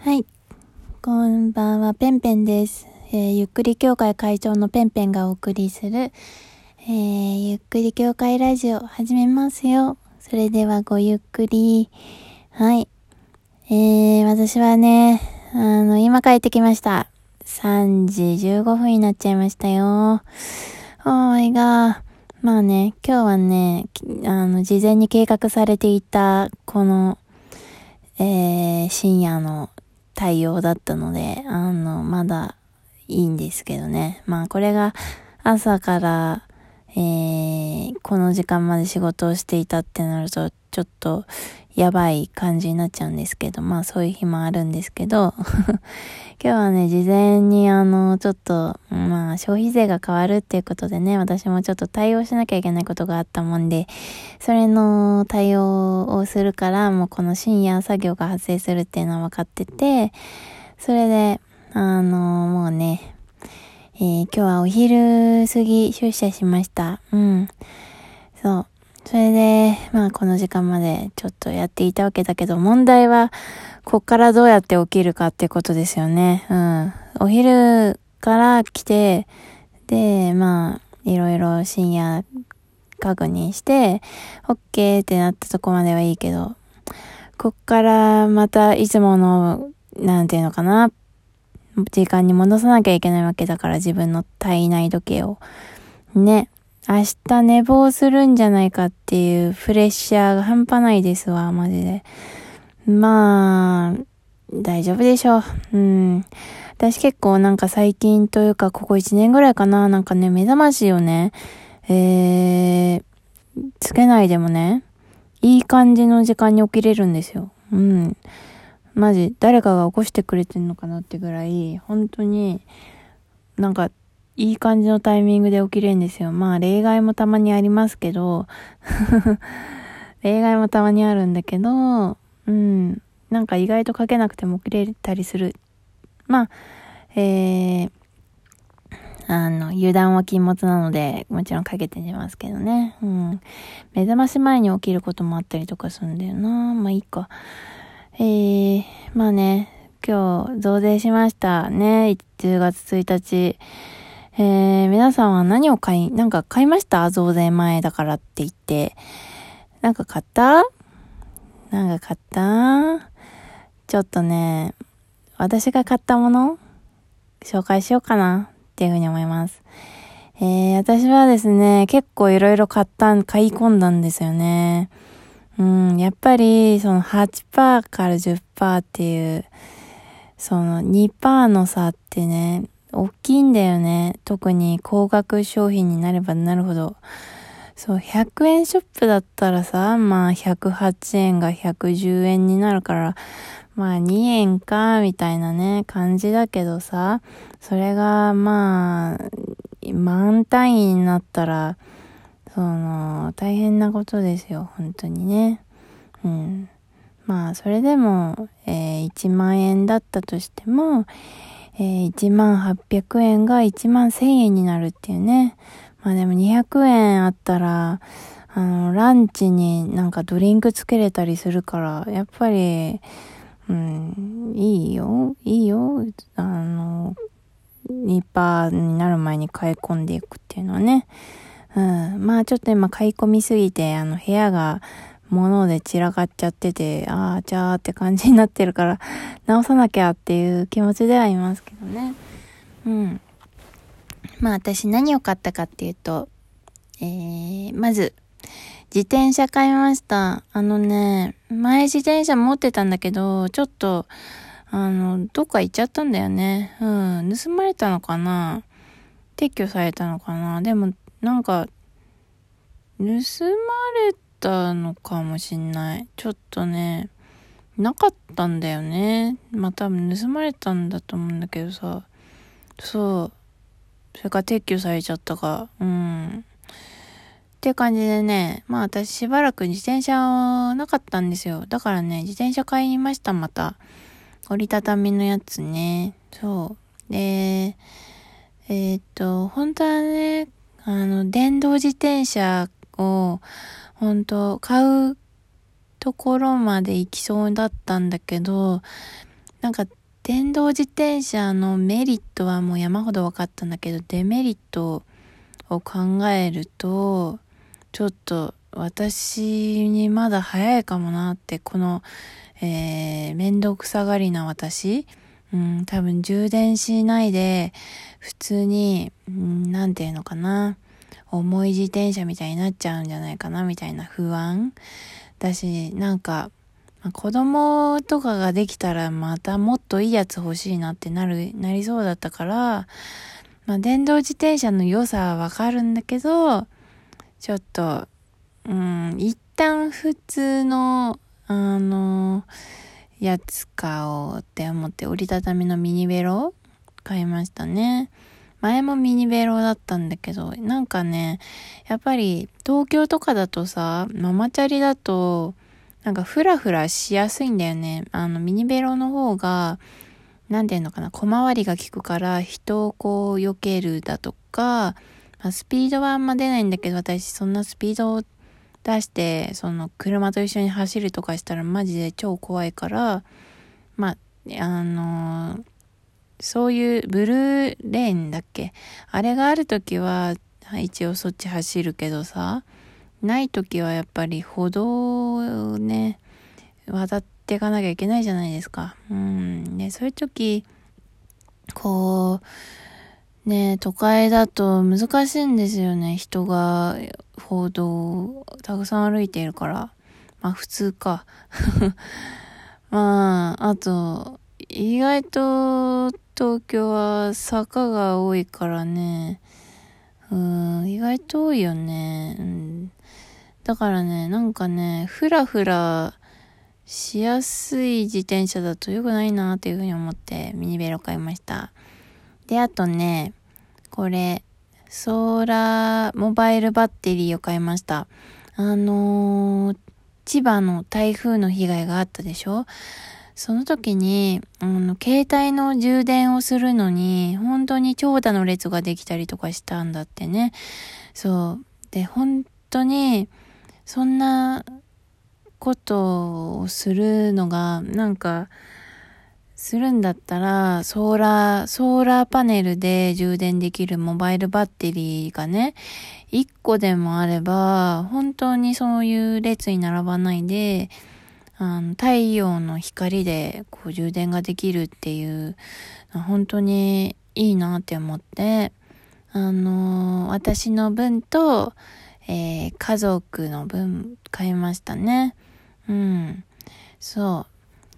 はい。こんばんは、ペンペンです。えーゆっくり協会会長のペンペンがお送りする、えーゆっくり協会ラジオ始めますよ。それではごゆっくり。はい。えー、私はね、あの、今帰ってきました。3時15分になっちゃいましたよ。おーいが。まあね、今日はね、あの、事前に計画されていた、この、えー、深夜の対応だったので、あの、まだいいんですけどね。まあ、これが朝から、えー、この時間まで仕事をしていたってなると、ちょっとやばい感じになっちゃうんですけど、まあそういう日もあるんですけど、今日はね、事前にあの、ちょっと、まあ消費税が変わるっていうことでね、私もちょっと対応しなきゃいけないことがあったもんで、それの対応をするから、もうこの深夜作業が発生するっていうのは分かってて、それで、あの、もうね、えー今日はお昼過ぎ出社しました。うん。そう。それで、まあこの時間までちょっとやっていたわけだけど、問題は、こっからどうやって起きるかってことですよね。うん。お昼から来て、で、まあ、いろいろ深夜確認して、オッケーってなったとこまではいいけど、こっからまたいつもの、なんていうのかな、時間に戻さなきゃいけないわけだから自分の体内時計を。ね。明日寝坊するんじゃないかっていうプレッシャーが半端ないですわ、マジで。まあ、大丈夫でしょう。うん。私結構なんか最近というかここ1年ぐらいかな、なんかね、目覚ましをね、えー、つけないでもね、いい感じの時間に起きれるんですよ。うん。マジ、誰かが起こしてくれてんのかなってぐらい、本当に、なんか、いい感じのタイミングで起きれるんですよ。まあ、例外もたまにありますけど、例外もたまにあるんだけど、うん、なんか意外とかけなくても起きれたりする。まあ、えー、あの、油断は禁物なので、もちろんかけて寝ますけどね。うん。目覚まし前に起きることもあったりとかするんだよな。まあいいか。えー、まあね、今日増税しましたね。10月1日。えー、皆さんは何を買い、なんか買いました？増税前だからって言って。なんか買った？なんか買った？ちょっとね、私が買ったもの紹介しようかなっていうふうに思います。えー、私はですね、結構いろいろ買った、買い込んだんですよね。うん、やっぱり、その8%から10%っていう、その2%の差ってね、大きいんだよね。特に高額商品になればなるほど。そう、100円ショップだったらさ、まあ108円が110円になるから、まあ2円か、みたいなね、感じだけどさ、それがまあ、満単位になったら、その、大変なことですよ、本当にね。うん。まあ、それでも、えー1万円だったとしても、えー1万800円が1万1000円になるっていうね。まあでも200円あったら、あの、ランチになんかドリンクつけれたりするから、やっぱり、うん、いいよ、いいよ、あの、2%になる前に買い込んでいくっていうのはね。うん。まあちょっと今買い込みすぎて、あの部屋が物で散らかっちゃってて、ああ、じゃあって感じになってるから、直さなきゃっていう気持ちではいますけどね。うん。まあ私何を買ったかっていうと、えー、まず、自転車買いました。あのね、前自転車持ってたんだけど、ちょっと、あの、どっか行っちゃったんだよね。うん。盗まれたのかな？撤去されたのかな？でも、なんか、盗まれたのかもしんない。ちょっとね、なかったんだよね。まあ多分盗まれたんだと思うんだけどさ。そう。それから撤去されちゃったか。うん。って感じでね、まあ私しばらく自転車なかったんですよ。だからね、自転車買いました、また。折りたたみのやつね。そう。で、えーっと、本当はね、あの、電動自転車を、本当買うところまで行きそうだったんだけど、なんか電動自転車のメリットはもう山ほど分かったんだけど、デメリットを考えると、ちょっと私にまだ早いかもなって、この、えー、面倒くさがりな私、うん、多分充電しないで、普通に、うん、なんていうのかな、重い自転車みたいになっちゃうんじゃないかな、みたいな不安だし、なんか、ま、子供とかができたらまたもっといいやつ欲しいなってなる、なりそうだったから、まあ、電動自転車の良さはわかるんだけど、ちょっと、うん、一旦普通の、あの、やつ買おうって思って折りたたみのミニベロ買いましたね。前もミニベロだったんだけど、なんかね、やっぱり東京とかだとさ、ママチャリだと、なんかフラフラしやすいんだよね。あのミニベロの方が、なんていうのかな、小回りが効くから人をこう避けるだとか、まあ、スピードはあんま出ないんだけど、私そんなスピードを出して、その車と一緒に走るとかしたらマジで超怖いから、まあ、あのー、そういうブルーレーンだっけ？あれがある時は、一応そっち走るけどさ、ない時はやっぱり歩道をね、渡っていかなきゃいけないじゃないですか。うん。で、そういう時、こう、ね都会だと難しいんですよね。人が歩道をたくさん歩いているから。まあ普通か。まあ、あと、意外と東京は坂が多いからね。うん、意外と多いよね。うん、だからね、なんかね、ふらふらしやすい自転車だと良くないなっていうふうに思ってミニベロ買いました。で、あとね、これ、ソーラーモバイルバッテリーを買いました。あのー、千葉の台風の被害があったでしょ？その時に、あの、携帯の充電をするのに、本当に長蛇の列ができたりとかしたんだってね。そう。で、本当に、そんなことをするのが、なんか、するんだったら、ソーラー、ソーラーパネルで充電できるモバイルバッテリーがね、1個でもあれば、本当にそういう列に並ばないで、あの太陽の光でこう充電ができるっていう、本当にいいなって思って、あの、私の分と、えー、家族の分買いましたね。うん。そ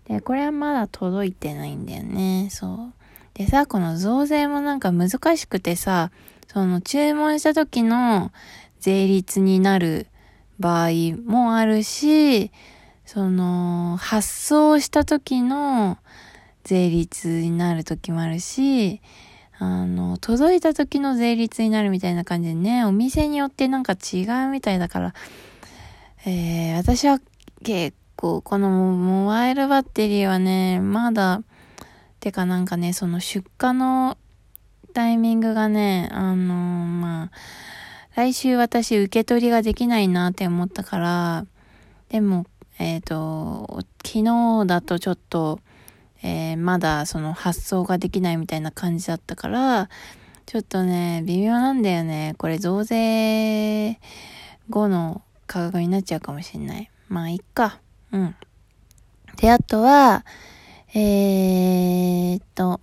う。で、これはまだ届いてないんだよね。そう。でさ、この増税もなんか難しくてさ、その注文した時の税率になる場合もあるし、その発送した時の税率になる時もあるし、あの、届いた時の税率になるみたいな感じでね、お店によってなんか違うみたいだから、えー、私は結構、このモバイルバッテリーはね、まだ、てかなんかね、その出荷のタイミングがね、あのー、まあ、来週私受け取りができないなって思ったから、でも、えっ、ー、と、昨日だとちょっと、えー、まだその発送ができないみたいな感じだったから、ちょっとね、微妙なんだよね。これ増税後の価格になっちゃうかもしんない。まあ、いっか。うん。で、あとは、えー、っと、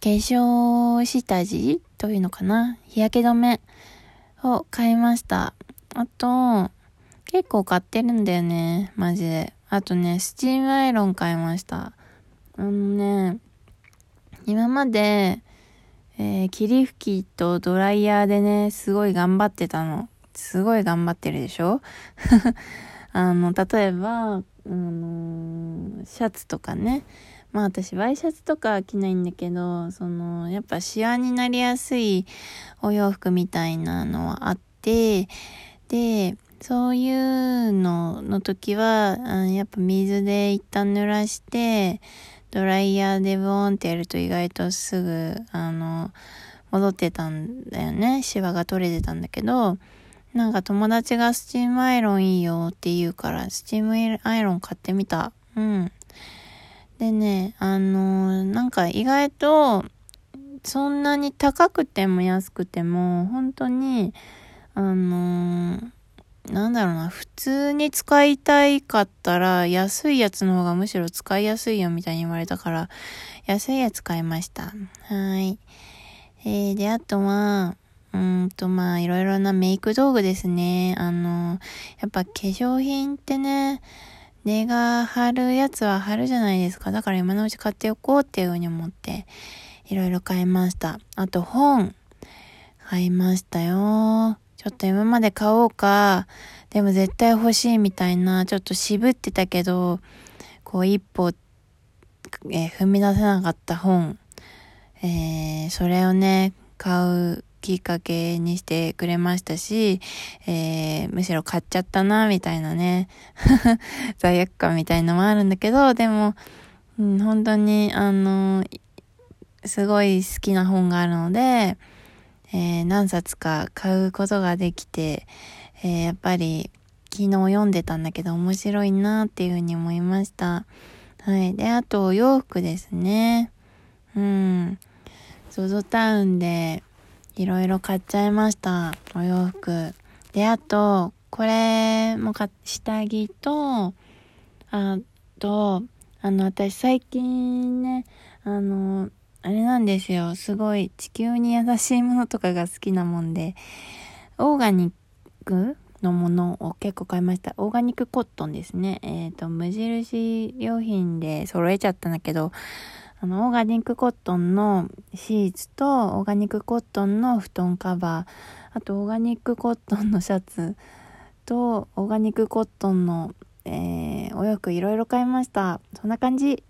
化粧下地というのかな日焼け止めを買いました。あと、結構買ってるんだよね。マジで。あとね、スチームアイロン買いました。あのね、今まで、えー、霧吹きとドライヤーでね、すごい頑張ってたの。すごい頑張ってるでしょ？あの、例えば、あのシャツとかね。まあ私、ワイシャツとか着ないんだけど、その、やっぱシワになりやすいお洋服みたいなのはあって、で、そういうのの時は、うんやっぱ水で一旦濡らして、ドライヤーでブーンってやると意外とすぐ、あの、戻ってたんだよね。シワが取れてたんだけど、なんか友達がスチームアイロンいいよって言うから、スチームアイロン買ってみた。うん。でね、あの、なんか意外と、そんなに高くても安くても、本当に、あの、なんだろうな、普通に使いたいかったら、安いやつの方がむしろ使いやすいよみたいに言われたから、安いやつ買いました。はい。えー、で、あとは、うんと、まあ、いろいろなメイク道具ですね。あの、やっぱ化粧品ってね、値が張るやつは張るじゃないですか。だから今のうち買っておこうっていうふうに思って、いろいろ買いました。あと本、買いましたよ。ちょっと今まで買おうか、でも絶対欲しいみたいな、ちょっと渋ってたけど、こう一歩、えー、踏み出せなかった本、えー、それをね、買うきっかけにしてくれましたし、えー、むしろ買っちゃったな、みたいなね、罪悪感みたいのもあるんだけど、でも、うん、本当に、あの、すごい好きな本があるので、えー、何冊か買うことができて、えー、やっぱり昨日読んでたんだけど面白いなっていうふうに思いました。はい。で、あとお洋服ですね。うん。ZOZO タウンでいろいろ買っちゃいました。お洋服。で、あと、これもか、下着と、あと、あの、私最近ね、あの、あれなんですよ。すごい地球に優しいものとかが好きなもんで、オーガニックのものを結構買いました。オーガニックコットンですね。えっ、ー、と、無印良品で揃えちゃったんだけど、あの、オーガニックコットンのシーツと、オーガニックコットンの布団カバー、あと、オーガニックコットンのシャツと、オーガニックコットンの、えー、お洋服いろいろ買いました。そんな感じ。